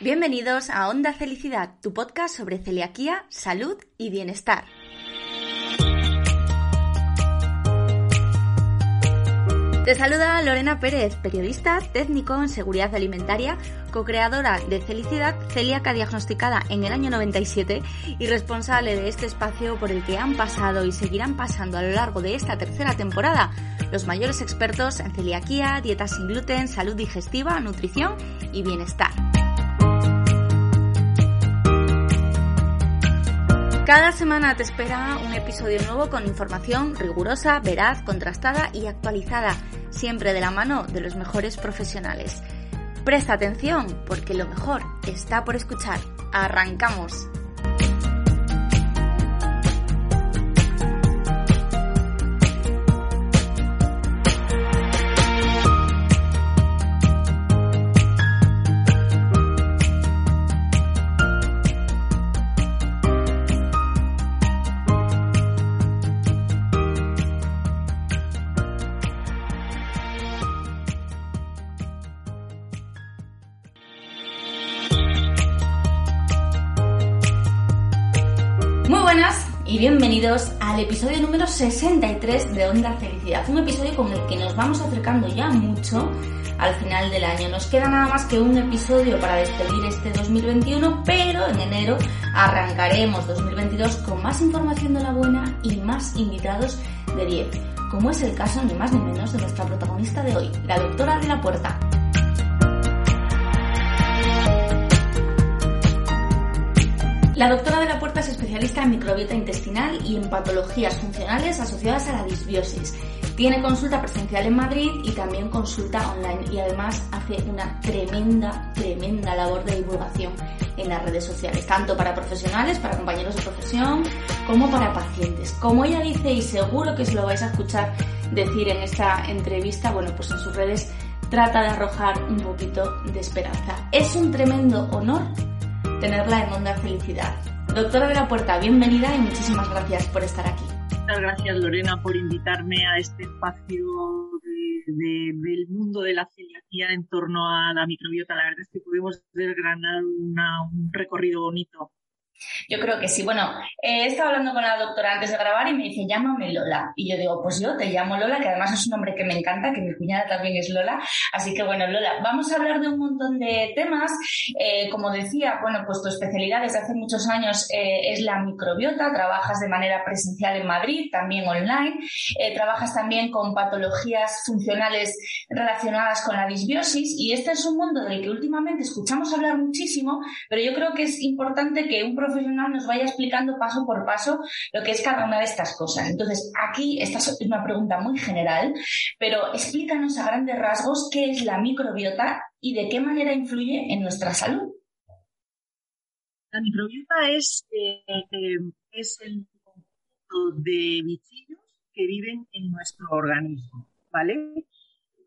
Bienvenidos a Onda Felicidad, tu podcast sobre celiaquía, salud y bienestar. Te saluda Lorena Pérez, periodista, técnico en seguridad alimentaria, co-creadora de Felicidad, celíaca diagnosticada en el año 97 y responsable de este espacio por el que han pasado y seguirán pasando a lo largo de esta tercera temporada los mayores expertos en celiaquía, dieta sin gluten, salud digestiva, nutrición y bienestar. Cada semana te espera un episodio nuevo con información rigurosa, veraz, contrastada y actualizada, siempre de la mano de los mejores profesionales. Presta atención porque lo mejor está por escuchar. ¡Arrancamos! Bienvenidos al episodio número 63 de Onda Felicidad, un episodio con el que nos vamos acercando ya mucho al final del año. Nos queda nada más que un episodio para despedir este 2021, pero en enero arrancaremos 2022 con más información de la buena y más invitados de 10, como es el caso ni más ni menos de nuestra protagonista de hoy, la doctora de la puerta. La doctora de es especialista en microbiota intestinal y en patologías funcionales asociadas a la disbiosis. Tiene consulta presencial en Madrid y también consulta online y además hace una tremenda, tremenda labor de divulgación en las redes sociales, tanto para profesionales, para compañeros de profesión, como para pacientes. Como ella dice, y seguro que se lo vais a escuchar decir en esta entrevista, bueno, pues en sus redes trata de arrojar un poquito de esperanza. Es un tremendo honor tenerla en Onda Felicidad. Doctora de la Puerta, bienvenida y muchísimas gracias por estar aquí. Muchas gracias Lorena por invitarme a este espacio del mundo de la celiaquía en torno a la microbiota. La verdad es que pudimos desgranar un recorrido bonito yo creo que sí. Bueno, he estado hablando con la doctora antes de grabar y me dice, llámame Lola. Y yo digo, pues yo te llamo Lola, que además es un nombre que me encanta, que mi cuñada también es Lola. Así que bueno, Lola, vamos a hablar de un montón de temas. Eh, como decía, bueno, pues tu especialidad desde hace muchos años eh, es la microbiota. Trabajas de manera presencial en Madrid, también online. Eh, trabajas también con patologías funcionales relacionadas con la disbiosis. Y este es un mundo del que últimamente escuchamos hablar muchísimo, pero yo creo que es importante que un profesional nos vaya explicando paso por paso lo que es cada una de estas cosas. Entonces, aquí esta es una pregunta muy general, pero explícanos a grandes rasgos qué es la microbiota y de qué manera influye en nuestra salud. La microbiota es, eh, es el conjunto de bichillos que viven en nuestro organismo, ¿vale?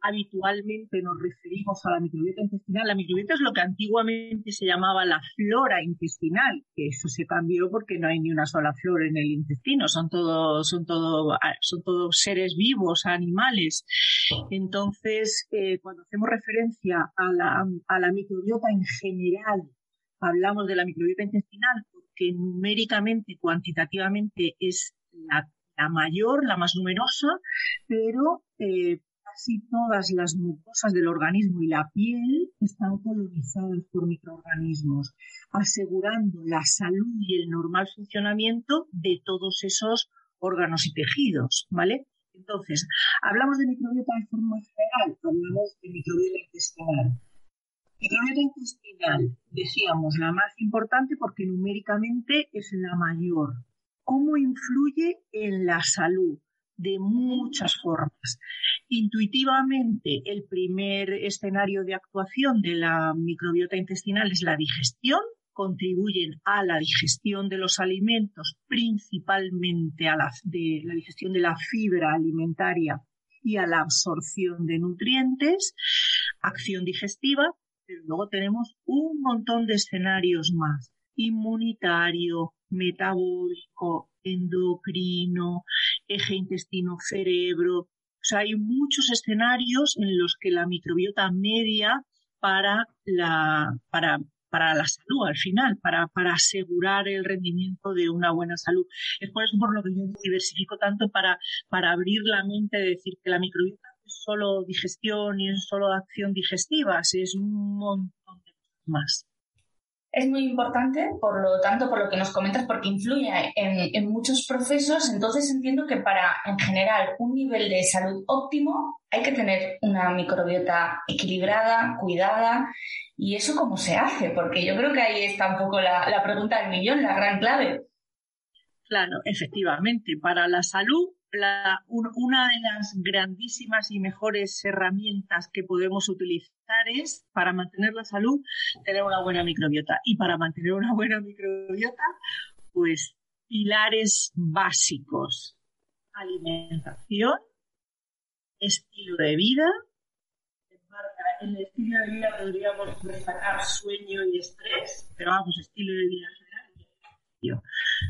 Habitualmente nos referimos a la microbiota intestinal. La microbiota es lo que antiguamente se llamaba la flora intestinal, que eso se cambió porque no hay ni una sola flora en el intestino, son todos son todo, son todos seres vivos, animales. Entonces, eh, cuando hacemos referencia a la, a la microbiota en general, hablamos de la microbiota intestinal porque numéricamente, cuantitativamente es la, mayor, la más numerosa, pero eh, casi todas las mucosas del organismo y la piel están colonizadas por microorganismos, asegurando la salud y el normal funcionamiento de todos esos órganos y tejidos, ¿vale? Entonces, hablamos de microbiota de forma general, hablamos de microbiota intestinal. Microbiota intestinal, decíamos, la más importante porque numéricamente es la mayor. ¿Cómo influye en la salud? De muchas formas. Intuitivamente, el primer escenario de actuación de la microbiota intestinal es la digestión, contribuyen a la digestión de los alimentos, principalmente a la, digestión de la fibra alimentaria y a la absorción de nutrientes, acción digestiva, pero luego tenemos un montón de escenarios más, inmunitario, metabólico, endocrino, eje intestino-cerebro. O sea, hay muchos escenarios en los que la microbiota media para, la, para, para la salud al final, para, para asegurar el rendimiento de una buena salud. Es por eso por lo que yo diversifico tanto para, para abrir la mente de decir que la microbiota no es solo digestión y es solo acción digestiva, es un montón de cosas más es muy importante, por lo tanto, por lo que nos comentas, porque influye en, muchos procesos. Entonces entiendo que para, en general, un nivel de salud óptimo hay que tener una microbiota equilibrada, cuidada. ¿Y eso cómo se hace? Porque yo creo que ahí está un poco la, la pregunta del millón, la gran clave. Claro, efectivamente, para la salud una de las grandísimas y mejores herramientas que podemos utilizar es para mantener la salud, tener una buena microbiota. Y para mantener una buena microbiota, pues pilares básicos. Alimentación, estilo de vida. En el estilo de vida podríamos destacar sueño y estrés, pero vamos, estilo de vida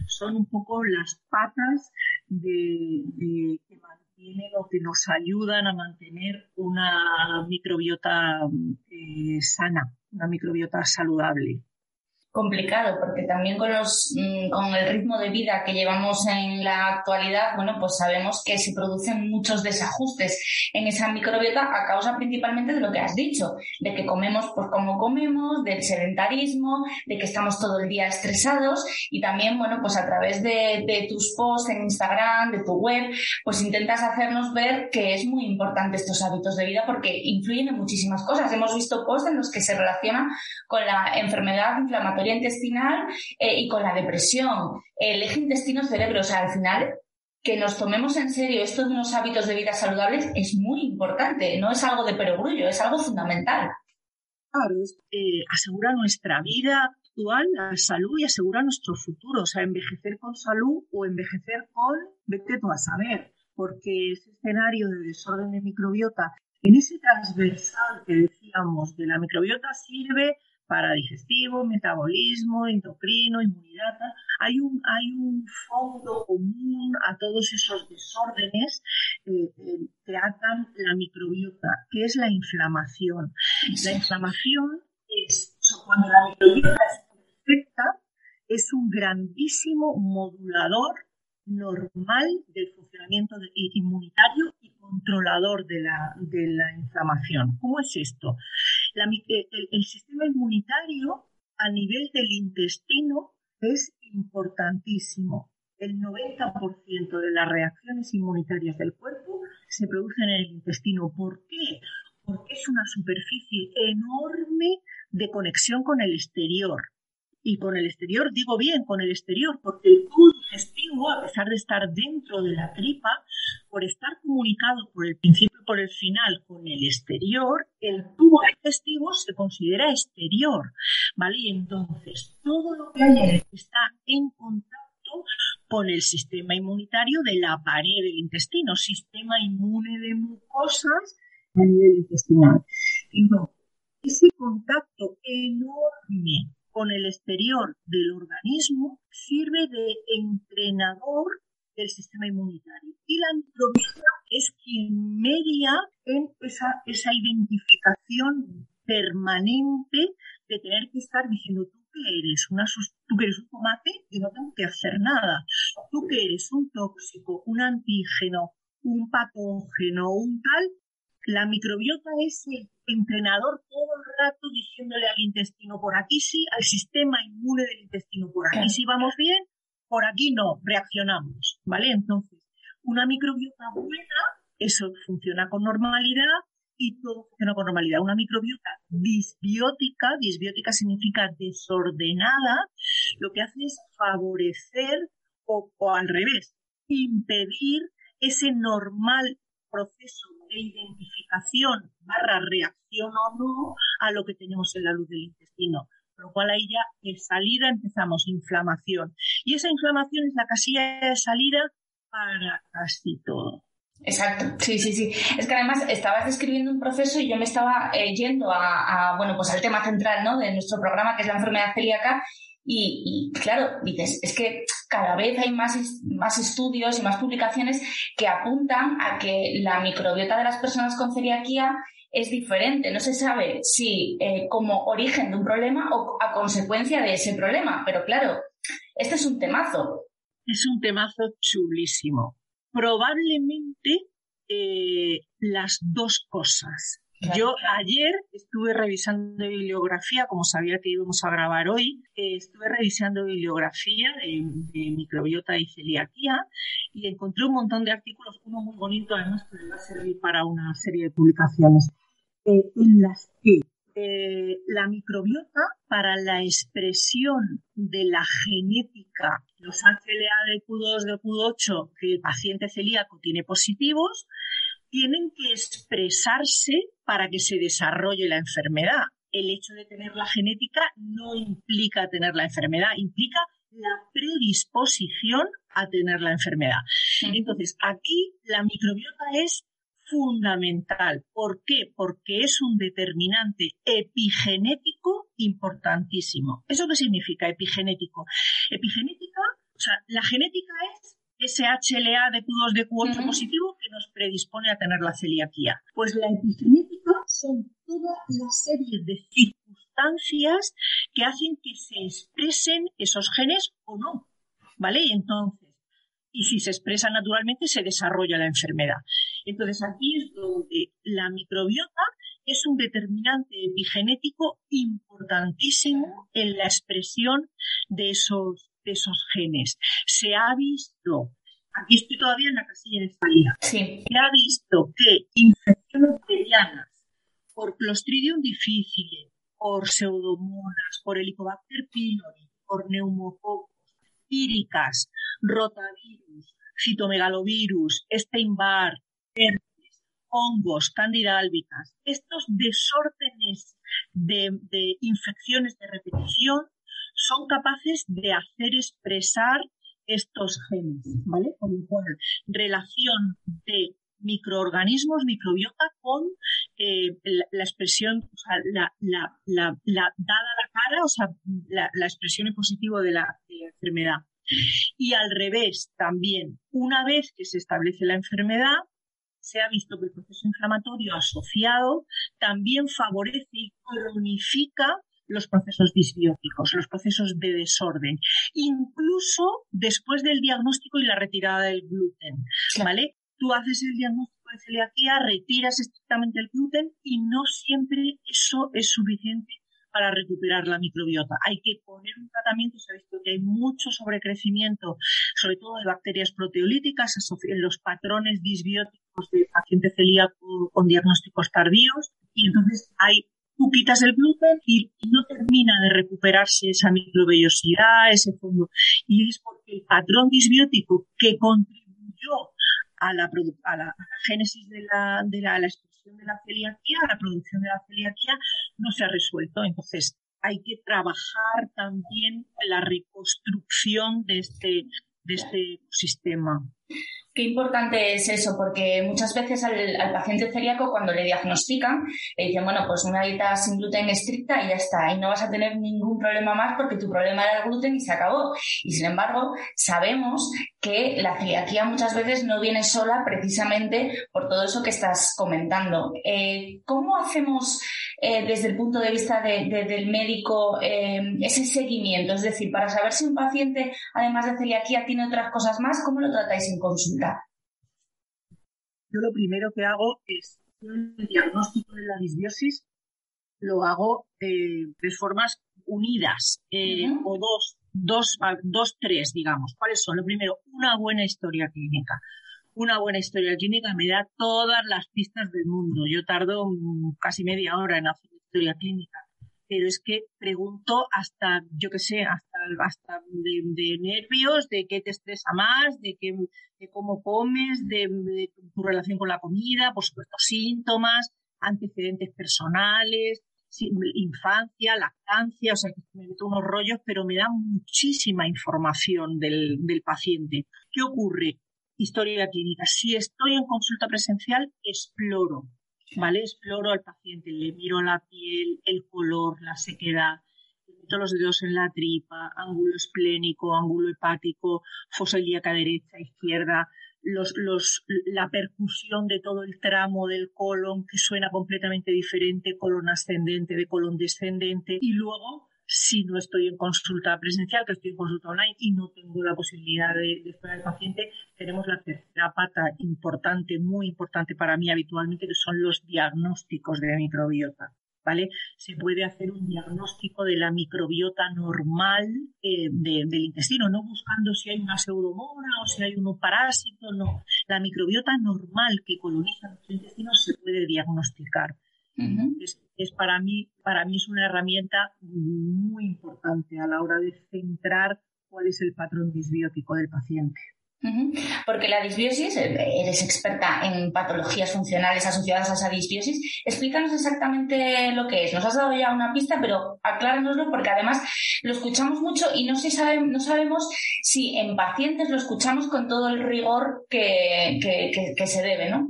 son un poco las patas de, que mantienen o que nos ayudan a mantener una microbiota eh, sana, una microbiota saludable complicado porque también con los mm, con el ritmo de vida que llevamos en la actualidad bueno pues sabemos que se producen muchos desajustes en esa microbiota a causa principalmente de lo que has dicho de que comemos por como comemos del sedentarismo de que estamos todo el día estresados y también bueno pues a través de, de tus posts en Instagram de tu web pues intentas hacernos ver que es muy importante estos hábitos de vida porque influyen en muchísimas cosas. Hemos visto posts en los que se relaciona con la enfermedad inflamatoria intestinal eh, y con la depresión, el eje intestino-cerebro. O sea, al final, que nos tomemos en serio estos unos hábitos de vida saludables es muy importante. No es algo de perogrullo, es algo fundamental. Claro, eh, asegura nuestra vida actual, la salud y asegura nuestro futuro. O sea, envejecer con salud o envejecer con, vete tú a saber, porque ese escenario de desorden de microbiota, en ese transversal que decíamos de la microbiota sirve para digestivo, metabolismo, endocrino, inmunidad. Hay un, hay un fondo común a todos esos desórdenes eh, eh, que atan la microbiota, que es la inflamación. La inflamación es, cuando la microbiota es perfecta, es un grandísimo modulador normal del funcionamiento inmunitario y controlador de la, de la inflamación. ¿Cómo es esto? Eh, el, sistema inmunitario a nivel del intestino es importantísimo. El 90% de las reacciones inmunitarias del cuerpo se producen en el intestino. ¿Por qué? Porque es una superficie enorme de conexión con el exterior. Y con el exterior, digo bien, con el exterior, porque el tubo digestivo, a pesar de estar dentro de la tripa, por estar comunicado por el principio y por el final con el exterior, el tubo digestivo se considera exterior, ¿vale? Y entonces todo lo que hay está en contacto con el sistema inmunitario de la pared del intestino, sistema inmune de mucosas a nivel intestinal. Ese contacto enorme con el exterior del organismo sirve de entrenador del sistema inmunitario. Y la microbiota es quien media en esa, esa identificación permanente de tener que estar diciendo tú que eres una tú que eres un tomate y no tengo que hacer nada. Tú que eres un tóxico, un antígeno, un patógeno, un tal, la microbiota es el entrenador todo el rato diciéndole al intestino por aquí sí, al sistema inmune del intestino por aquí sí vamos bien, por aquí no, reaccionamos, ¿vale? Entonces, una microbiota buena, eso funciona con normalidad y todo funciona con normalidad. Una microbiota disbiótica, disbiótica significa desordenada, lo que hace es favorecer o, al revés, impedir ese normal proceso de identificación barra reacción o no a lo que tenemos en la luz del intestino lo cual ahí ya de salida empezamos inflamación. Y esa inflamación es la casilla de salida para casi todo. Exacto, sí, sí, sí. Es que además estabas describiendo un proceso y yo me estaba eh, yendo a, bueno, pues al tema central, ¿no? De nuestro programa, que es la enfermedad celíaca. Y, claro, dices, es que cada vez hay más, más estudios y más publicaciones que apuntan a que la microbiota de las personas con celiaquía es diferente. No se sabe si eh, como origen de un problema o a consecuencia de ese problema. Pero claro, este es un temazo. Es un temazo chulísimo. Probablemente eh, las dos cosas. Yo ayer estuve revisando bibliografía, como sabía que íbamos a grabar hoy, eh, estuve revisando bibliografía de, microbiota y celiaquía y encontré un montón de artículos, uno muy bonito además que me va a servir para una serie de publicaciones, eh, en las que eh, la microbiota para la expresión de la genética, los HLA de Q2, de Q8 que el paciente celíaco tiene positivos, tienen que expresarse para que se desarrolle la enfermedad. El hecho de tener la genética no implica tener la enfermedad, implica la predisposición a tener la enfermedad. Entonces, aquí la microbiota es fundamental. ¿Por qué? Porque es un determinante epigenético importantísimo. ¿Eso qué significa epigenético? Epigenética, o sea, la genética es ese HLA de Q2 de Q8 positivo que nos predispone a tener la celiaquía. Pues la epigenética son toda la serie de circunstancias que hacen que se expresen esos genes o no. ¿Vale? Y entonces, y si se expresa naturalmente, se desarrolla la enfermedad. Entonces, aquí es donde la microbiota es un determinante epigenético importantísimo en la expresión de esos de esos genes. Se ha visto, aquí estoy todavía en la casilla de salida, se ha visto que infecciones bacterianas por Clostridium difficile, por pseudomonas, por Helicobacter pylori, por neumococos, píricas, rotavirus, citomegalovirus, Steinbar, herpes, hongos, candida albicas, estos desórdenes de, infecciones de repetición son capaces de hacer expresar estos genes, ¿vale? Con lo cual, relación de microorganismos, microbiota, con eh, la, expresión, o sea, la, la, la, dada la cara, o sea, la, expresión en positivo de la enfermedad. Y al revés, también, una vez que se establece la enfermedad, se ha visto que el proceso inflamatorio asociado también favorece y cronifica los procesos disbióticos, los procesos de desorden, incluso después del diagnóstico y la retirada del gluten, ¿vale? Tú haces el diagnóstico de celiaquía, retiras estrictamente el gluten y no siempre eso es suficiente para recuperar la microbiota. Hay que poner un tratamiento, se ha visto que hay mucho sobrecrecimiento, sobre todo de bacterias proteolíticas en los patrones disbióticos de paciente celíaco con diagnósticos tardíos y entonces hay tú quitas el gluten y no termina de recuperarse esa microvellosidad, ese fondo. Y es porque el patrón disbiótico que contribuyó a la, a la génesis de la, de la, expresión de la celiaquía, a la producción de la celiaquía, no se ha resuelto. Entonces, hay que trabajar también la reconstrucción de este, de este ecosistema. Qué importante es eso, porque muchas veces al, paciente celíaco cuando le diagnostican, le dicen, bueno, pues una dieta sin gluten estricta y ya está, y no vas a tener ningún problema más porque tu problema era el gluten y se acabó. Y sin embargo, sabemos que la celiaquía muchas veces no viene sola precisamente por todo eso que estás comentando. Eh, ¿Cómo hacemos eh, desde el punto de vista del médico eh, ese seguimiento? Es decir, para saber si un paciente, además de celiaquía, tiene otras cosas más, ¿cómo lo tratáis en consulta? Yo lo primero que hago es el diagnóstico de la disbiosis, lo hago eh, de formas unidas eh, o dos, dos, dos, tres, digamos. ¿Cuáles son? Lo primero, una buena historia clínica. Una buena historia clínica me da todas las pistas del mundo. Yo tardo casi media hora en hacer historia clínica pero es que pregunto hasta, yo qué sé, hasta, hasta de, nervios, de qué te estresa más, de, qué, de cómo comes, de, tu relación con la comida, por supuesto, síntomas, antecedentes personales, infancia, lactancia, o sea, que me meto unos rollos, pero me da muchísima información del, del paciente. ¿Qué ocurre? Historia clínica. Si estoy en consulta presencial, exploro ¿vale? Exploro al paciente, le miro la piel, el color, la sequedad, meto los dedos en la tripa, ángulo esplénico, ángulo hepático, fosa ilíaca derecha, izquierda, los, los, la percusión de todo el tramo del colon que suena completamente diferente, colon ascendente de colon descendente, y luego si no estoy en consulta presencial, que estoy en consulta online y no tengo la posibilidad de, de esperar al paciente, tenemos la tercera pata importante, muy importante para mí habitualmente, que son los diagnósticos de microbiota. ¿Vale? Se puede hacer un diagnóstico de la microbiota normal eh, del intestino, no buscando si hay una pseudomona o si hay un parásito, no. La microbiota normal que coloniza nuestro intestino se puede diagnosticar es, para mí, para mí es una herramienta muy importante a la hora de centrar cuál es el patrón disbiótico del paciente. Porque la disbiosis, eh, eres experta en patologías funcionales asociadas a esa disbiosis. Explícanos exactamente lo que es. Nos has dado ya una pista, pero acláranoslo porque además lo escuchamos mucho y no, sabe, no sabemos si en pacientes lo escuchamos con todo el rigor que, que se debe, ¿no?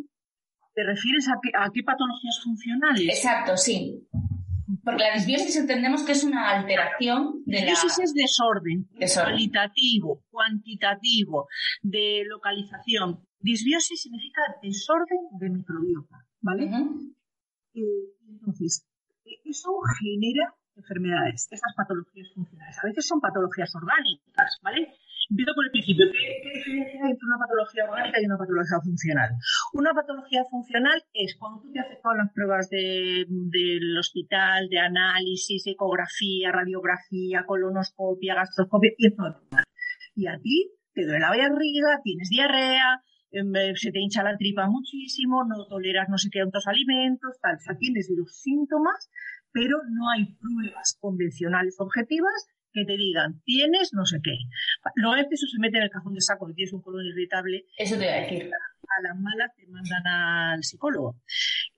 ¿Te refieres a qué, a qué patologías funcionales? Exacto, sí. Porque la disbiosis entendemos que es una alteración de disbiosis es desorden, cualitativo, cuantitativo, de localización. Disbiosis significa desorden de microbiota, ¿vale? Eh, entonces, eso genera enfermedades, esas patologías funcionales. A veces son patologías orgánicas, ¿vale? Empiezo por el principio. ¿Qué, diferencia hay entre una patología orgánica y una patología funcional? Una patología funcional es cuando tú te has todas las pruebas del hospital, de análisis, ecografía, radiografía, colonoscopia, gastroscopia, y todo. Y a ti te duele la barriga, tienes diarrea, em, eh, se te hincha la tripa muchísimo, no toleras no sé qué otros alimentos, tal. O sea, tienes los síntomas, pero no hay pruebas convencionales objetivas que te digan, tienes no sé qué. Normalmente eso se mete en el cajón de saco, que tienes un colon irritable. Eso te voy a decir. A las malas te mandan al psicólogo.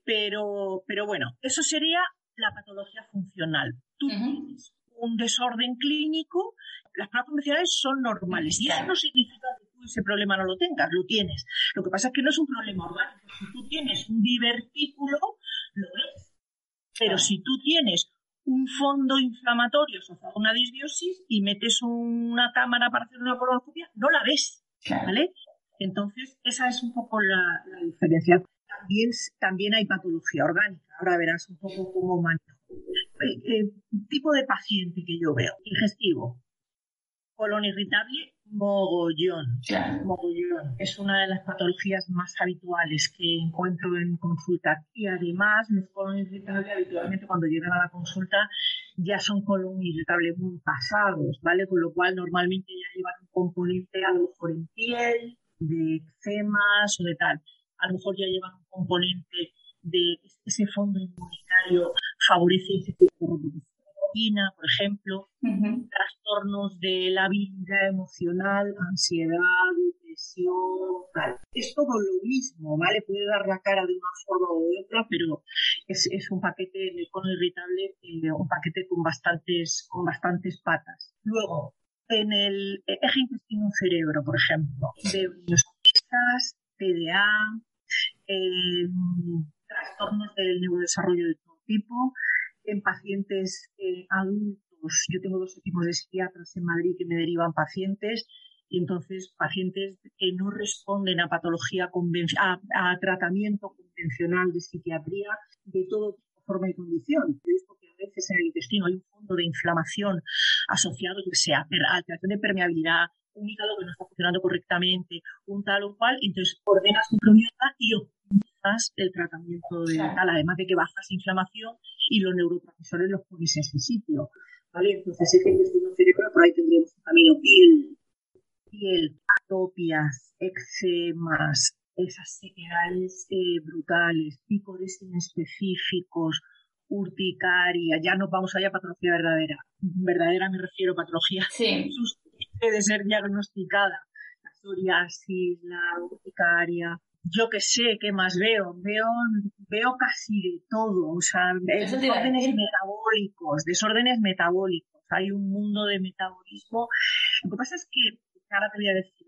Pero, pero bueno, eso sería la patología funcional. Tú tienes un desorden clínico, las pruebas convencionales son normales. Y eso no significa que tú ese problema no lo tengas, lo tienes. Lo que pasa es que no es un problema orgánico. Si tú tienes un divertículo, lo ves. Pero si tú tienes un fondo inflamatorio asociado a una disbiosis y metes una cámara para hacer una colonoscopia, no la ves, ¿vale? Entonces, esa es un poco la, diferencia. También, también hay patología orgánica. Ahora verás un poco cómo manejo. Eh, eh, tipo de paciente que yo veo, digestivo, colon irritable Mogollón, mogollón. Es una de las patologías más habituales que encuentro en consulta. Y además, los colon irritables habitualmente cuando llegan a la consulta ya son colon irritables muy pasados, ¿vale? Con lo cual normalmente ya llevan un componente a lo mejor en piel, de eczemas o de tal. A lo mejor ya llevan un componente de ese fondo inmunitario favorece ese tipo de por ejemplo, trastornos de la vida emocional, ansiedad, depresión, tal. Es todo lo mismo, ¿vale? Puede dar la cara de una forma o de otra, pero es, un paquete de cono irritable, eh, un paquete con bastantes, con bastantes patas. Luego, en el eje intestino-cerebro, por ejemplo, de autistas, TDA, eh, trastornos del neurodesarrollo de todo tipo, en pacientes eh, adultos. Yo tengo dos equipos de psiquiatras en Madrid que me derivan pacientes y entonces pacientes que no responden a patología a, a tratamiento convencional de psiquiatría de todo forma y condición. porque a veces en el intestino hay un fondo de inflamación asociado, que sea alteración de permeabilidad, un hígado que no está funcionando correctamente, un tal o cual, entonces ordenas tu microbiota y el tratamiento de tal, además de que bajas inflamación y los neurotransmisores los pones en su sitio. ¿Vale? Entonces, ese intestino cerebral, por ahí tendríamos un camino piel, piel, atopias, eczemas, esas sequedades eh, brutales, picores inespecíficos, urticaria, ya no vamos allá a patología verdadera. Verdadera me refiero a patología sí. de ser diagnosticada. La psoriasis, la urticaria, yo que sé, ¿qué más veo? Veo, veo casi de todo, o sea, desórdenes metabólicos, desórdenes metabólicos. Hay un mundo de metabolismo. Lo que pasa es que, ahora te voy a decir,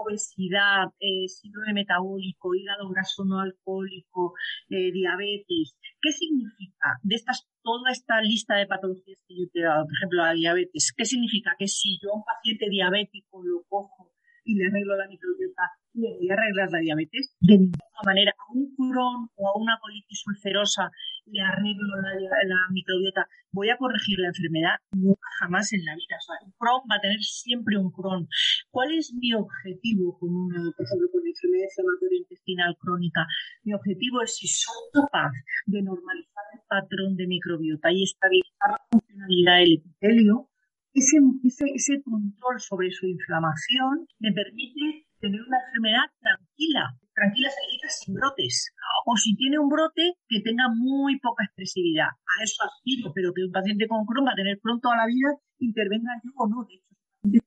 obesidad, eh, síndrome metabólico, hígado graso no alcohólico, eh, diabetes. ¿Qué significa de estas, toda esta lista de patologías que yo te he dado? Por ejemplo, la diabetes. ¿Qué significa? Que si yo a un paciente diabético lo cojo y le arreglo la microbiota, le voy a arreglar la diabetes de ninguna manera. A un Crohn o a una colitis ulcerosa le arreglo la, microbiota. ¿Voy a corregir la enfermedad? Nunca, jamás en la vida. O sea, un Crohn va a tener siempre un Crohn. ¿Cuál es mi objetivo con una, por ejemplo, con enfermedad inflamatoria intestinal crónica? Mi objetivo es si soy capaz de normalizar el patrón de microbiota y estabilizar la funcionalidad del epitelio, ese, ese, ese control sobre su inflamación me permite tener una enfermedad tranquila. Tranquila significa sin brotes. O si tiene un brote, que tenga muy poca expresividad. A eso aspiro, pero que un paciente con Crohn va a tener pronto a la vida, intervenga yo o no. De hecho,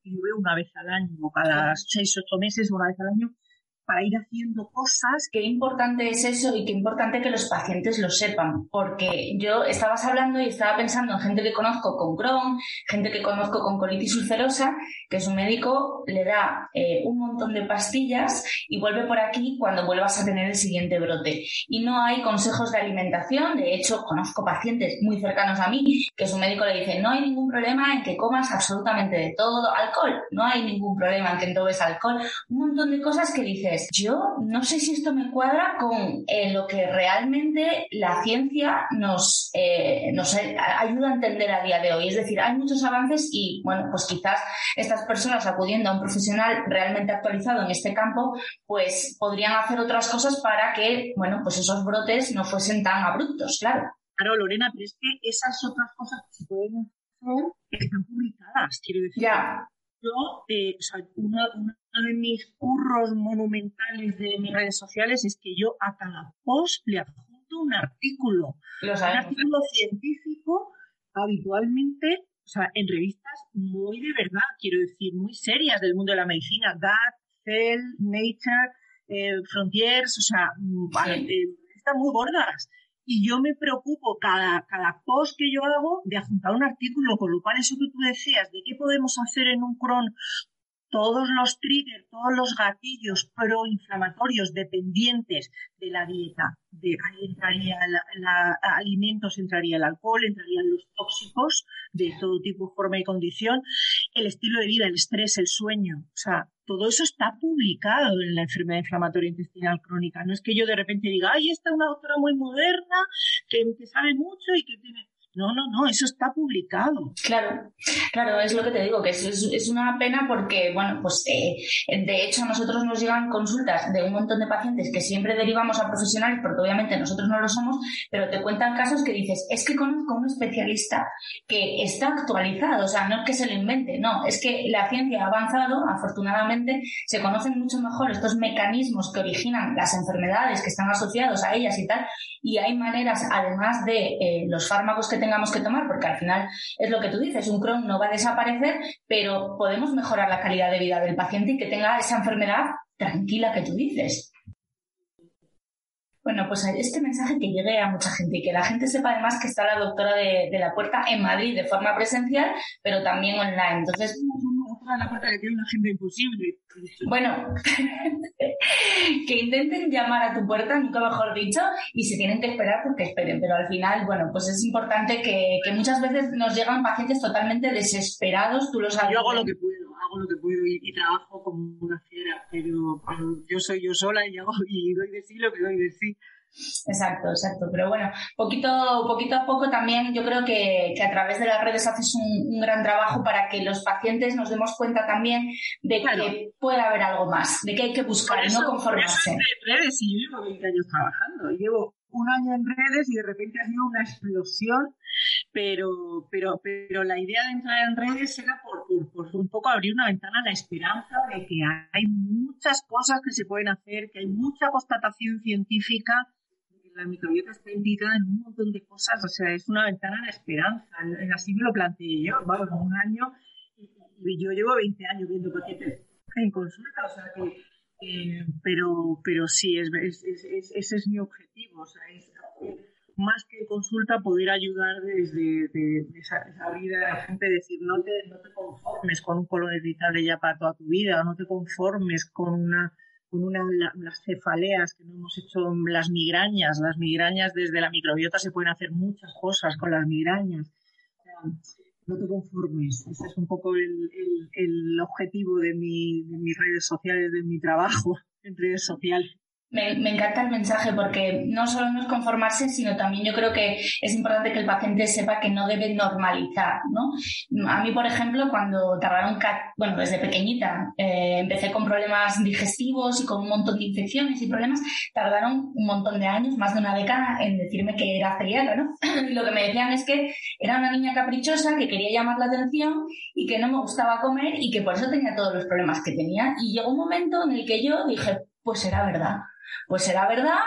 que yo veo una vez al año, cada seis, ocho meses, una vez al año, para ir haciendo cosas. Qué importante es eso y qué importante que los pacientes lo sepan, porque yo estabas hablando y estaba pensando en gente que conozco con Crohn, gente que conozco con colitis ulcerosa, que su médico le da eh, un montón de pastillas y vuelve por aquí cuando vuelvas a tener el siguiente brote. Y no hay consejos de alimentación, de hecho conozco pacientes muy cercanos a mí que su médico le dice no hay ningún problema en que comas absolutamente de todo, alcohol, no hay ningún problema en que tomes alcohol, un montón de cosas que dices yo no sé si esto me cuadra con eh, lo que realmente la ciencia nos, eh, nos ayuda a entender a día de hoy. Es decir, hay muchos avances y, bueno, pues quizás estas personas acudiendo a un profesional realmente actualizado en este campo, pues podrían hacer otras cosas para que, bueno, pues esos brotes no fuesen tan abruptos, claro. Claro, Lorena, pero es que esas otras cosas que se pueden hacer están publicadas, quiero decir. Ya yo, eh, o sea, uno, de mis curros monumentales de mis redes sociales es que yo a cada post le adjunto un artículo. un artículo científico habitualmente, o sea, en revistas muy de verdad, quiero decir, muy serias del mundo de la medicina, Gut, Cell, Nature, eh, Frontiers, o sea, mm, eh, están muy gordas y yo me preocupo cada, cada post que yo hago de adjuntar un artículo, con lo cual eso que tú decías, de qué podemos hacer en un cron todos los triggers, todos los gatillos proinflamatorios dependientes de la dieta. De ahí entraría la, alimentos, entraría el alcohol, entrarían los tóxicos de todo tipo, forma y condición, el estilo de vida, el estrés, el sueño. O sea, todo eso está publicado en la enfermedad inflamatoria intestinal crónica. No es que yo de repente diga, ay, esta es una doctora muy moderna, que, que sabe mucho y que tiene no, no, no, eso está publicado. Claro, claro, es lo que te digo, que es, una pena porque, bueno, pues eh, de hecho a nosotros nos llegan consultas de un montón de pacientes que siempre derivamos a profesionales, porque obviamente nosotros no lo somos, pero te cuentan casos que dices, es que conozco a un especialista que está actualizado, o sea, no es que se lo invente, no, es que la ciencia ha avanzado, afortunadamente, se conocen mucho mejor estos mecanismos que originan las enfermedades que están asociados a ellas y tal, y hay maneras, además de eh, los fármacos que tengamos que tomar, porque al final es lo que tú dices, un Crohn no va a desaparecer, pero podemos mejorar la calidad de vida del paciente y que tenga esa enfermedad tranquila que tú dices. Bueno, pues este mensaje que llegue a mucha gente y que la gente sepa además que está la doctora de, la puerta en Madrid de forma presencial, pero también online. Entonces, la puerta que tiene una gente imposible. Bueno, que intenten llamar a tu puerta, nunca mejor dicho, y se tienen que esperar, porque esperen. Pero al final, bueno, pues es importante que, muchas veces nos llegan pacientes totalmente desesperados, tú lo sabes. Yo hago lo que puedo, hago lo que puedo y, trabajo como una fiera, pero, yo soy yo sola y, hago, y doy de sí lo que doy de sí. Exacto, exacto. Pero bueno, poquito, poquito a poco también yo creo que, a través de las redes haces un, gran trabajo para que los pacientes nos demos cuenta también de que puede haber algo más, de que hay que buscar y no conformarse. Por redes y yo llevo 20 años trabajando. Llevo un año en redes y de repente ha sido una explosión, pero, pero, pero la idea de entrar en redes era por, por, un poco abrir una ventana a la esperanza de que hay muchas cosas que se pueden hacer, que hay mucha constatación científica la microbiota está implicada en un montón de cosas, o sea, es una ventana de esperanza. Así me lo planteé yo, vamos, un año, y yo llevo 20 años viendo pacientes en consulta, o sea que, pero, pero sí, es, ese es mi objetivo, o sea, es más que consulta poder ayudar desde de, esa, vida de la gente, decir, no te, no te conformes con un colon irritable ya para toda tu vida, no te conformes con una con una, las cefaleas que no hemos hecho, las migrañas. Las migrañas desde la microbiota se pueden hacer muchas cosas con las migrañas. no te conformes. Ese es un poco el, el, objetivo de, mi, de mis redes sociales, de mi trabajo en redes sociales. Me, encanta el mensaje porque no solo no es conformarse, sino también yo creo que es importante que el paciente sepa que no debe normalizar, ¿no? A mí, por ejemplo, cuando tardaron, bueno, desde pequeñita, eh, empecé con problemas digestivos y con un montón de infecciones y problemas, tardaron un montón de años, más de una década, en decirme que era celíaca, ¿no? y lo que me decían es que era una niña caprichosa, que quería llamar la atención y que no me gustaba comer y que por eso tenía todos los problemas que tenía. Y llegó un momento en el que yo dije, pues era verdad pues será verdad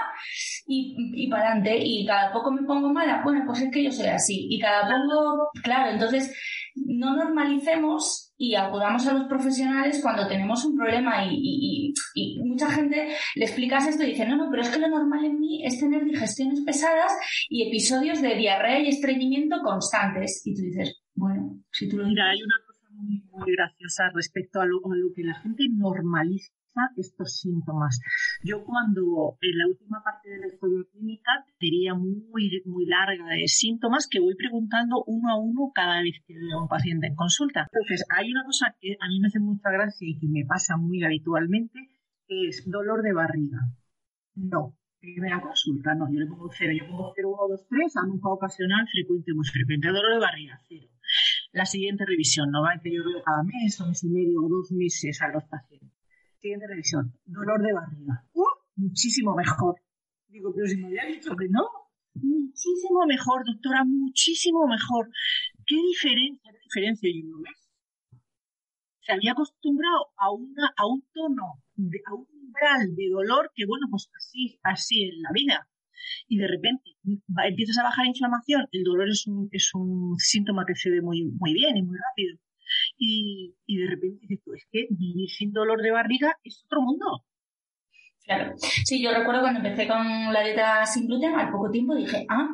y, y para adelante. Y cada poco me pongo mala, bueno, pues es que yo soy así. Y cada poco, claro, entonces no normalicemos y acudamos a los profesionales cuando tenemos un problema y, y, mucha gente le explicas esto y dice, no, no, pero es que lo normal en mí es tener digestiones pesadas y episodios de diarrea y estreñimiento constantes. Y tú dices, bueno, si tú lo Mira, hay una cosa muy, graciosa respecto a lo, a lo que la gente normaliza estos síntomas. Yo cuando en la última parte de la historia clínica diría muy, muy larga de síntomas que voy preguntando uno a uno cada vez que veo a un paciente en consulta. Entonces, hay una cosa que a mí me hace mucha gracia y que me pasa muy habitualmente, que es dolor de barriga. No, primera consulta, no, yo le pongo cero, yo pongo 0, 1, 2, 3, a nunca ocasional, frecuente, muy frecuente. Dolor de barriga, cero. La siguiente revisión, no que yo veo cada mes o mes y medio o dos meses a los pacientes siguiente revisión, dolor de barriga. Muchísimo mejor. Digo, pero si me había dicho que no. Muchísimo mejor, doctora, muchísimo mejor. ¿Qué diferencia, qué diferencia yo no Se había acostumbrado a, una, a un tono, a un umbral de dolor que, bueno, pues así, así en la vida. Y de repente empiezas a bajar inflamación, el dolor es un, es un síntoma que se ve muy, muy bien y muy rápido y, de repente dices, es que vivir sin dolor de barriga es otro mundo. Claro. Sí, yo recuerdo cuando empecé con la dieta sin gluten, al poco tiempo dije, ah,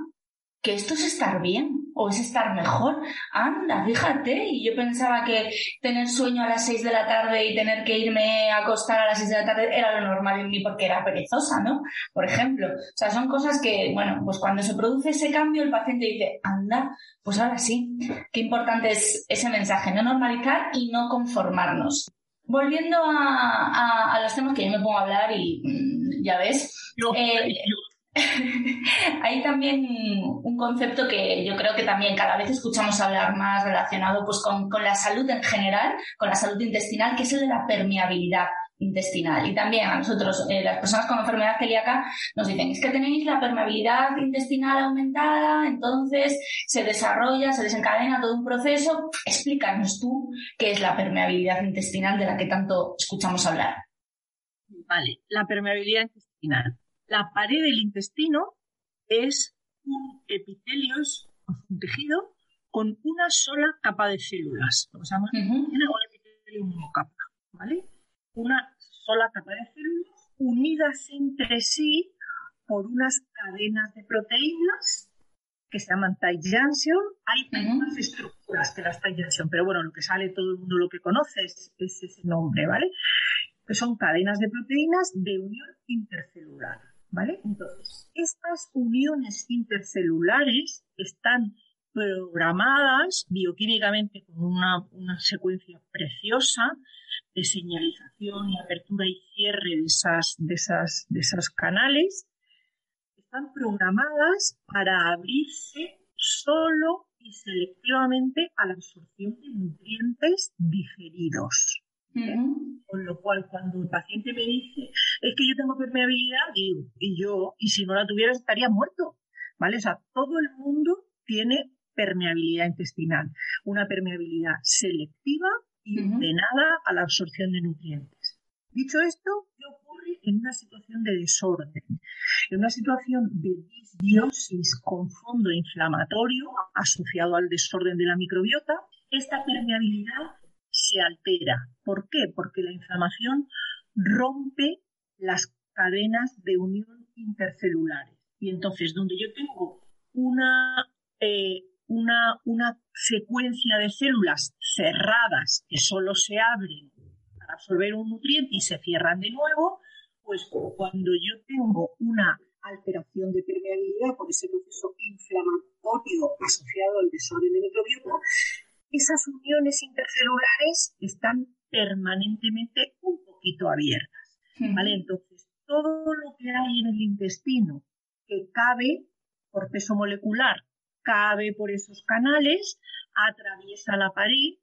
que esto es estar bien o es estar mejor. Anda, fíjate. Y yo pensaba que tener sueño a las 6 de la tarde y tener que irme a acostar a las 6 de la tarde era lo normal en mí porque era perezosa, ¿no? Por ejemplo. O sea, son cosas que, bueno, pues cuando se produce ese cambio, el paciente dice, anda, pues ahora sí. Qué importante es ese mensaje, no normalizar y no conformarnos. Volviendo a, a, los temas que yo me pongo a hablar y mm, ya ves. Eh, Hay también un concepto que yo creo que también cada vez escuchamos hablar más relacionado pues, con, la salud en general, con la salud intestinal, que es el de la permeabilidad intestinal. Y también a nosotros, eh, las personas con enfermedad celíaca, nos dicen, es que tenéis la permeabilidad intestinal aumentada, entonces se desarrolla, se desencadena todo un proceso. Explícanos tú qué es la permeabilidad intestinal de la que tanto escuchamos hablar. Vale, la permeabilidad intestinal la pared del intestino es un epitelio, es un tejido con una sola capa de células. Lo que un epitelio monocapa, ¿vale? Una sola capa de células unidas entre sí por unas cadenas de proteínas que se llaman tight junction. Hay más estructuras que las tight junction, pero bueno, lo que sale todo el mundo lo que conoce es, es ese nombre, ¿vale? Que son cadenas de proteínas de unión intercelular. ¿Vale? Entonces, estas uniones intercelulares están programadas bioquímicamente con una, secuencia preciosa de señalización y apertura y cierre de esas, de esas, de esas canales, están programadas para abrirse solo y selectivamente a la absorción de nutrientes digeridos. Con lo cual, cuando el paciente me dice, es que yo tengo permeabilidad, digo, y yo, y si no la tuviera estaría muerto, ¿vale? O sea, todo el mundo tiene permeabilidad intestinal, una permeabilidad selectiva y ordenada a la absorción de nutrientes. Dicho esto, ¿qué ocurre en una situación de desorden? En una situación de disbiosis con fondo inflamatorio asociado al desorden de la microbiota, esta permeabilidad se altera. ¿Por qué? Porque la inflamación rompe las cadenas de unión intercelulares. Y entonces, donde yo tengo una, eh, una, una secuencia de células cerradas que solo se abren para absorber un nutriente y se cierran de nuevo, pues cuando yo tengo una alteración de permeabilidad por ese proceso inflamatorio asociado al desorden de microbiota, esas uniones intercelulares están permanentemente un poquito abiertas. ¿vale? Entonces, todo lo que hay en el intestino que cabe por peso molecular, cabe por esos canales, atraviesa la pared,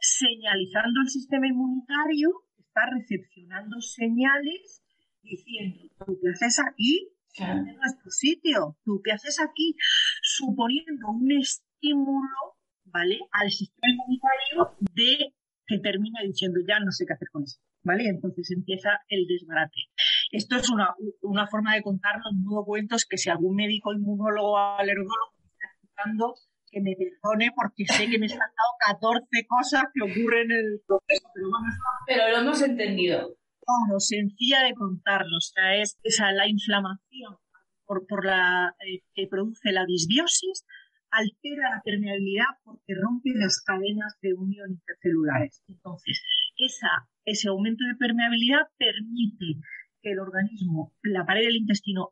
señalizando al sistema inmunitario, está recepcionando señales diciendo, tú qué haces aquí, en nuestro sitio, tú qué haces aquí, suponiendo un estímulo, ¿vale? Al sistema inmunitario de que termina diciendo, ya no sé qué hacer con eso, ¿vale? Entonces empieza el desbarate. Esto es una, una forma de contarlo en modo cuentos que si algún médico, inmunólogo o alergólogo me está escuchando, que me perdone porque sé que me han dado 14 cosas que ocurren en el proceso, pero bueno, Pero lo hemos entendido. Claro, sencilla de contarlo, o sea, es esa la inflamación por, por la eh, que produce la disbiosis altera la permeabilidad porque rompe las cadenas de unión intercelulares. Entonces, ese aumento de permeabilidad permite que el organismo, la pared del intestino,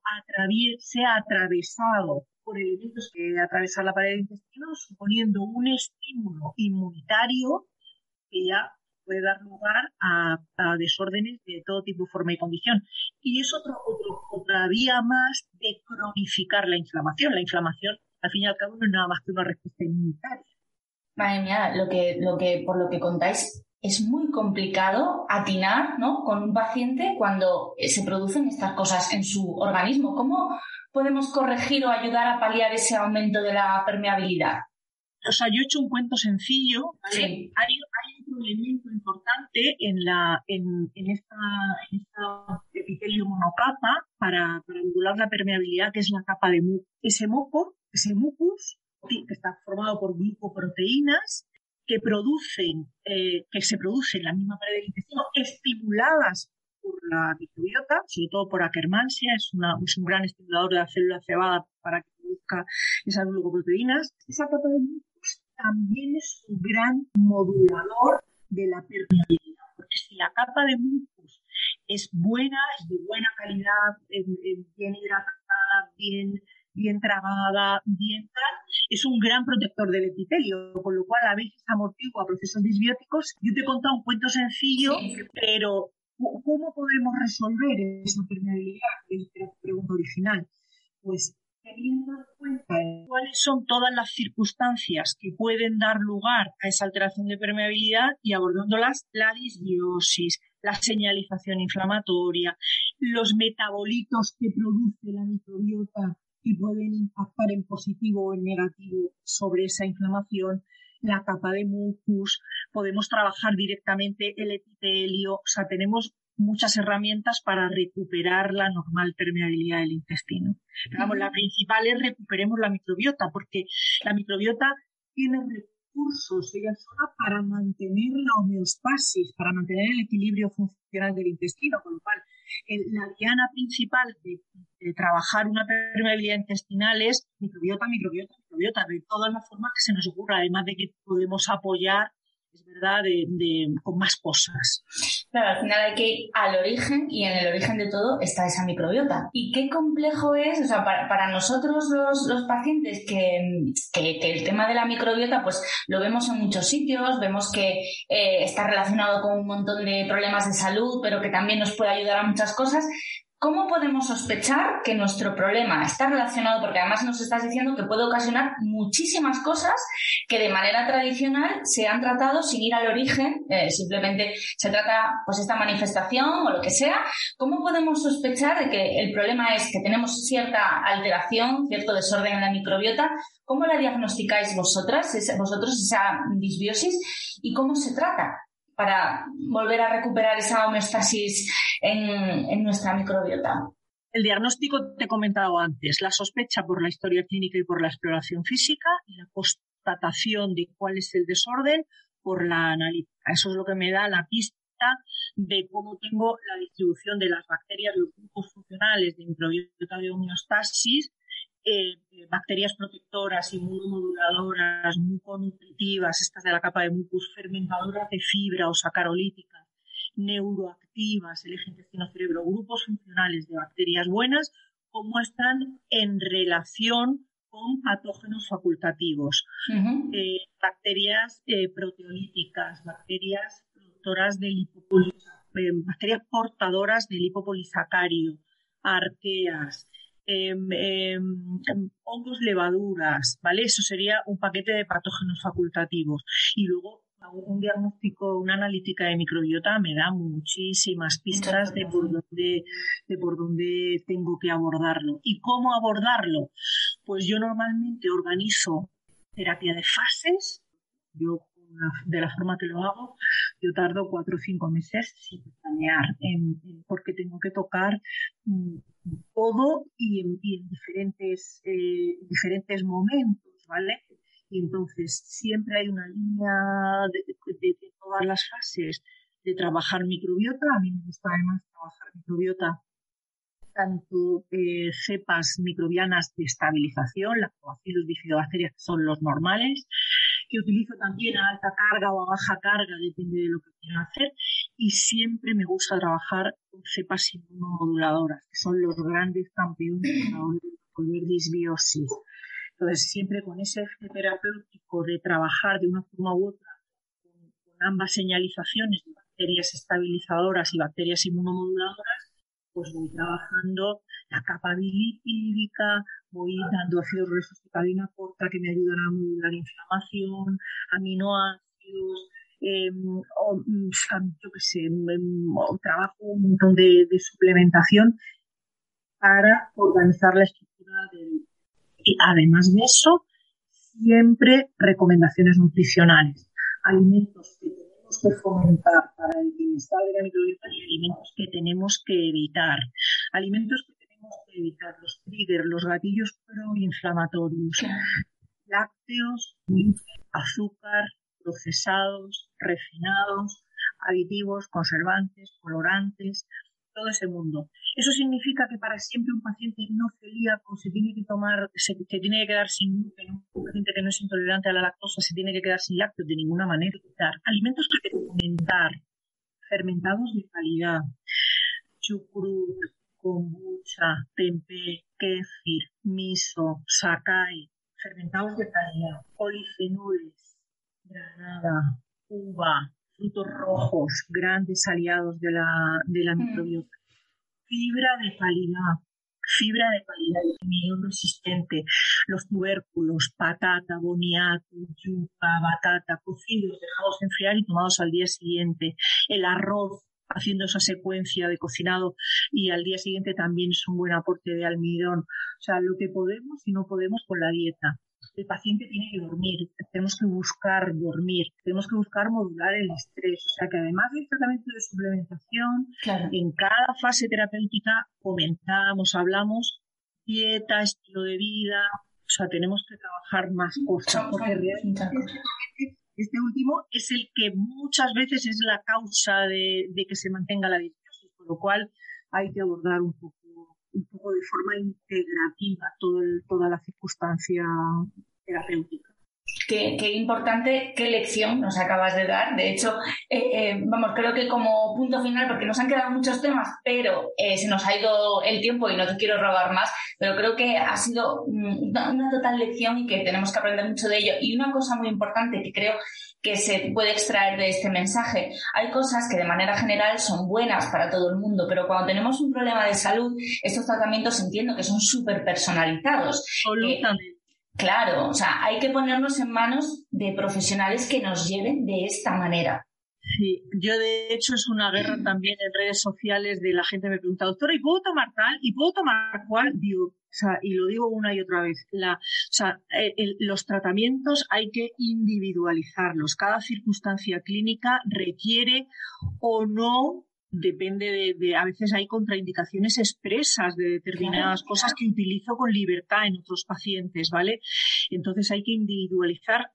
sea atravesado por elementos que atravesan la pared del intestino, suponiendo un estímulo inmunitario que ya puede dar lugar a, desórdenes de todo tipo, forma y condición. Y es otro, otro, otra vía más de cronificar la inflamación. La inflamación, al fin y al cabo, no es nada más que una respuesta inmunitaria. Madre mía, lo que, lo que, por lo que contáis, es muy complicado atinar ¿no? con un paciente cuando se producen estas cosas en su organismo. ¿Cómo podemos corregir o ayudar a paliar ese aumento de la permeabilidad? O sea, yo he hecho un cuento sencillo. Hay, un elemento importante en, la, en, esta, epitelio monocapa para, para modular la permeabilidad, que es la capa de muco. Ese moco, ese mucus, que está formado por glucoproteínas, que producen, eh, que se producen en la misma pared del intestino, estimuladas por la microbiota, sobre todo por Akkermansia, es, un gran estimulador de la célula cebada para que produzca esas glucoproteínas. Esa capa de mucus también es un gran modulador de la permeabilidad, porque si la capa de mucus es buena, es de buena calidad, bien hidratada, bien bien trabada, bien tal, es un gran protector del epitelio, con lo cual a veces amortigua procesos disbióticos. Yo te he contado un cuento sencillo, pero ¿cómo podemos resolver esa permeabilidad? Es la pregunta original. Pues teniendo en cuenta cuáles son todas las circunstancias que pueden dar lugar a esa alteración de permeabilidad y abordándolas, la disbiosis, la señalización inflamatoria, los metabolitos que produce la microbiota y pueden impactar en positivo o en negativo sobre esa inflamación, la capa de mucus, podemos trabajar directamente el epitelio, o sea, tenemos muchas herramientas para recuperar la normal permeabilidad del intestino. Pero la principal es recuperemos la microbiota, porque la microbiota tiene recursos ella sola para mantener la homeostasis, para mantener el equilibrio funcional del intestino, con lo cual la diana principal de, trabajar una permeabilidad intestinal es microbiota, microbiota, microbiota, de todas las formas que se nos ocurra, además de que podemos apoyar es verdad, de, con más cosas. Claro, al final hay que ir al origen y en el origen de todo está esa microbiota. ¿Y qué complejo es, o sea, para, nosotros los, pacientes, que, el tema de la microbiota, pues lo vemos en muchos sitios, vemos que eh, está relacionado con un montón de problemas de salud, pero que también nos puede ayudar a muchas cosas, ¿Cómo podemos sospechar que nuestro problema está relacionado? Porque además nos estás diciendo que puede ocasionar muchísimas cosas que de manera tradicional se han tratado sin ir al origen, eh, simplemente se trata pues esta manifestación o lo que sea. ¿Cómo podemos sospechar de que el problema es que tenemos cierta alteración, cierto desorden en la microbiota? ¿Cómo la diagnosticáis vosotras, vosotros esa disbiosis y cómo se trata? Para volver a recuperar esa homeostasis en, nuestra microbiota. El diagnóstico te he comentado antes, la sospecha por la historia clínica y por la exploración física la constatación de cuál es el desorden por la analítica. Eso es lo que me da la pista de cómo tengo la distribución de las bacterias, los grupos funcionales de microbiota de homeostasis eh, bacterias protectoras, inmunomoduladoras, muconutritivas, estas de la capa de mucus, fermentadoras de fibra o sacarolíticas, neuroactivas, el eje intestino-cerebro, grupos funcionales de bacterias buenas, cómo están en relación con patógenos facultativos, eh, bacterias eh, proteolíticas, bacterias productoras de eh, bacterias portadoras de lipopolisacario, arqueas, em, em, hongos levaduras, ¿vale? Eso sería un paquete de patógenos facultativos. Y luego un diagnóstico, una analítica de microbiota me da muchísimas pistas de por dónde, de por dónde tengo que abordarlo. ¿Y cómo abordarlo? Pues yo normalmente organizo terapia de fases. Yo, de la forma que lo hago, yo tardo cuatro o cinco meses sin planear, porque tengo que tocar mm, todo y en, diferentes, eh, diferentes momentos, ¿vale? Y entonces siempre hay una línea de, todas las fases de trabajar microbiota. A mí me gusta además trabajar microbiota tanto eh, cepas microbianas de estabilización, lactobacillus bifidobacterias, que son los normales, que utilizo también a alta carga o a baja carga, depende de lo que quiera hacer, y siempre me gusta trabajar con cepas inmunomoduladoras, que son los grandes campeones de volver disbiosis. Entonces, siempre con ese eje terapéutico de trabajar de una forma u otra con, ambas señalizaciones de bacterias estabilizadoras y bacterias inmunomoduladoras, pues voy trabajando la capa bilípica, voy dando de cadena corta que me ayudan a modular inflamación, aminoácidos, eh, o, mm, yo qué sé, em, trabajo un montón de, de suplementación para organizar la estructura del, y además de eso, siempre recomendaciones nutricionales. Alimentos que tenemos que fomentar para el bienestar de la microbiota y alimentos que tenemos que evitar. Alimentos que evitar, los triggers, los gatillos proinflamatorios, lácteos, azúcar, procesados, refinados, aditivos, conservantes, colorantes, todo ese mundo. Eso significa que para siempre un paciente no celíaco se tiene que tomar, se, tiene que quedar sin gluten, un paciente que no es intolerante a la lactosa se tiene que quedar sin lácteos de ninguna manera. Alimentos que fermentar, fermentados de calidad, chucrut, kombucha, tempeh, kéfir, miso, sakai, fermentados de calidad, polifenoles, granada, uva, frutos rojos, grandes aliados de la, de la mm. microbiota. Fibra de calidad, fibra de calidad, almidón resistente, los tubérculos, patata, boniato, yuca, batata, cocidos, dejados enfriar y tomados al día siguiente, el arroz, haciendo esa secuencia de cocinado y al día siguiente también es un buen aporte de almidón. O sea, lo que podemos y no podemos con la dieta el paciente tiene que dormir, tenemos que buscar dormir, tenemos que buscar modular el estrés. O sea que además del tratamiento de suplementación, en cada fase terapéutica comentamos, hablamos dieta, estilo de vida, o sea, tenemos que trabajar más cosas, porque realmente este último es el que muchas veces es la causa de, que se mantenga la disbiosis, con lo cual hay que abordar un poco un poco de forma integrativa todo toda la circunstancia terapéutica. Qué, qué, importante, qué lección nos acabas de dar. De hecho, eh, eh, vamos, creo que como punto final, porque nos han quedado muchos temas, pero eh, se nos ha ido el tiempo y no te quiero robar más, pero creo que ha sido mm, una, una, total lección y que tenemos que aprender mucho de ello. Y una cosa muy importante que creo que se puede extraer de este mensaje, hay cosas que de manera general son buenas para todo el mundo, pero cuando tenemos un problema de salud, estos tratamientos entiendo que son súper personalizados. Absolutamente. Claro, o sea, hay que ponernos en manos de profesionales que nos lleven de esta manera. Sí, yo de hecho es una guerra también en redes sociales de la gente me pregunta, doctora, ¿y puedo tomar tal? ¿Y puedo tomar cual? Digo, o sea, y lo digo una y otra vez, la, o sea, los tratamientos hay que individualizarlos. Cada circunstancia clínica requiere o no depende de, a veces hay contraindicaciones expresas de determinadas cosas que utilizo con libertad en otros pacientes, ¿vale? Entonces hay que individualizar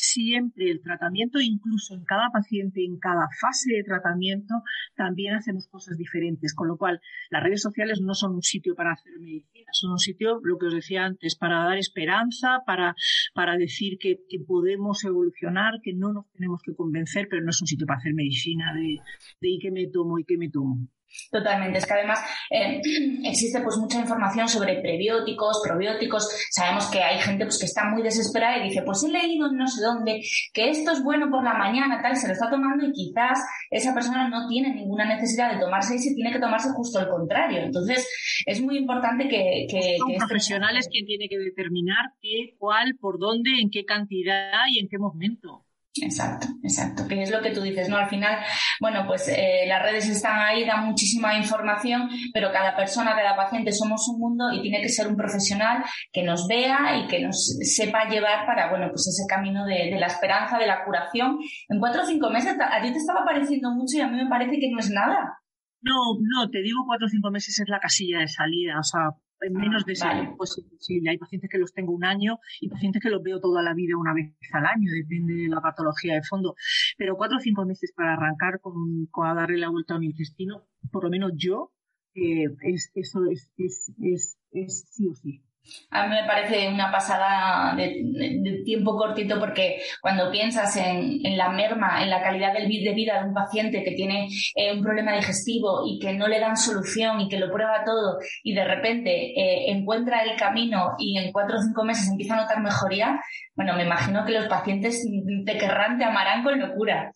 siempre el tratamiento, incluso en cada paciente, en cada fase de tratamiento, también hacemos cosas diferentes. Con lo cual, las redes sociales no son un sitio para hacer medicina, son un sitio, lo que os decía antes, para dar esperanza, para, para decir que, podemos evolucionar, que no nos tenemos que convencer, pero no es un sitio para hacer medicina de, de y qué me tomo y qué me tomo. Totalmente, es que además eh, existe pues mucha información sobre prebióticos, probióticos, sabemos que hay gente pues que está muy desesperada y dice, pues he leído no sé dónde que esto es bueno por la mañana, tal, se lo está tomando y quizás esa persona no tiene ninguna necesidad de tomarse y se tiene que tomarse justo al contrario. Entonces, es muy importante que... que Son profesionales quien tiene que determinar qué, cuál, por dónde, en qué cantidad y en qué momento. Exacto, exacto, que es lo que tú dices, ¿no? Al final, bueno, pues eh, las redes están ahí, dan muchísima información, pero cada persona, cada paciente somos un mundo y tiene que ser un profesional que nos vea y que nos sepa llevar para, bueno, pues ese camino de, de la esperanza, de la curación. En cuatro o cinco meses, a ti te estaba pareciendo mucho y a mí me parece que no es nada. No, no, te digo cuatro o cinco meses es la casilla de salida, o sea, en menos de ese pues sí, Hay pacientes que los tengo un año y pacientes que los veo toda la vida una vez al año, depende de la patología de fondo. Pero cuatro o cinco meses para arrancar con, con a darle la vuelta a mi intestino, por lo menos yo, eh, es, eso es, es, es, es sí o sí. A mí me parece una pasada de, tiempo cortito porque cuando piensas en, la merma, en la calidad del, de vida de un paciente que tiene eh, un problema digestivo y que no le dan solución y que lo prueba todo y de repente eh, encuentra el camino y en cuatro o cinco meses empieza a notar mejoría, bueno, me imagino que los pacientes te querrán, te amarán con locura.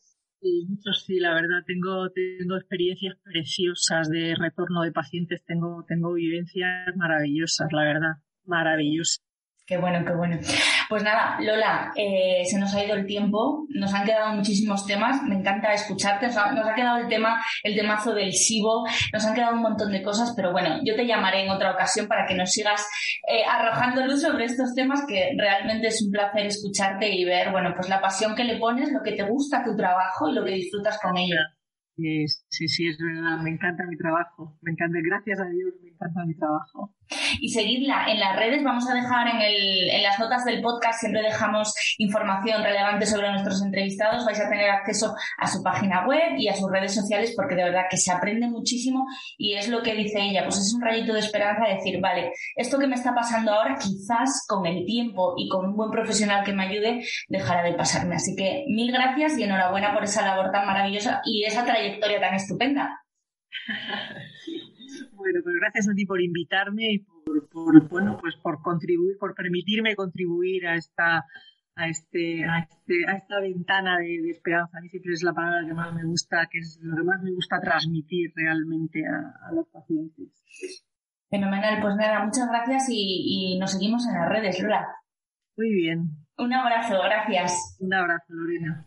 Muchos sí, la verdad, tengo, tengo experiencias preciosas de retorno de pacientes, tengo, tengo vivencias maravillosas, la verdad maravilloso. Qué bueno, qué bueno. Pues nada, Lola, eh, se nos ha ido el tiempo, nos han quedado muchísimos temas, me encanta escucharte, nos ha, quedado el tema, el temazo del SIBO, nos han quedado un montón de cosas, pero bueno, yo te llamaré en otra ocasión para que nos sigas eh, arrojando luz sobre estos temas, que realmente es un placer escucharte y ver, bueno, pues la pasión que le pones, lo que te gusta tu trabajo y lo que disfrutas con ello. Sí, sí, es verdad, me encanta mi trabajo, me encanta, gracias a Dios, encanta mi trabajo. Y seguidla en las redes, vamos a dejar en, el, en las notas del podcast, siempre dejamos información relevante sobre nuestros entrevistados, vais a tener acceso a su página web y a sus redes sociales porque de verdad que se aprende muchísimo y es lo que dice ella, pues es un rayito de esperanza decir, vale, esto que me está pasando ahora quizás con el tiempo y con un buen profesional que me ayude dejará de pasarme. Así que mil gracias y enhorabuena por esa labor tan maravillosa y esa trayectoria tan estupenda. bueno, pues gracias a ti por invitarme y por, bueno, pues por contribuir, por permitirme contribuir a esta a este, a, este, a esta ventana de, esperanza. A mí siempre es la palabra que más me gusta, que es lo que más me gusta transmitir realmente a, los pacientes. Fenomenal, pues nada, muchas gracias y, y nos seguimos en las redes, Lola. Muy bien. Un abrazo, gracias. Un abrazo, Lorena.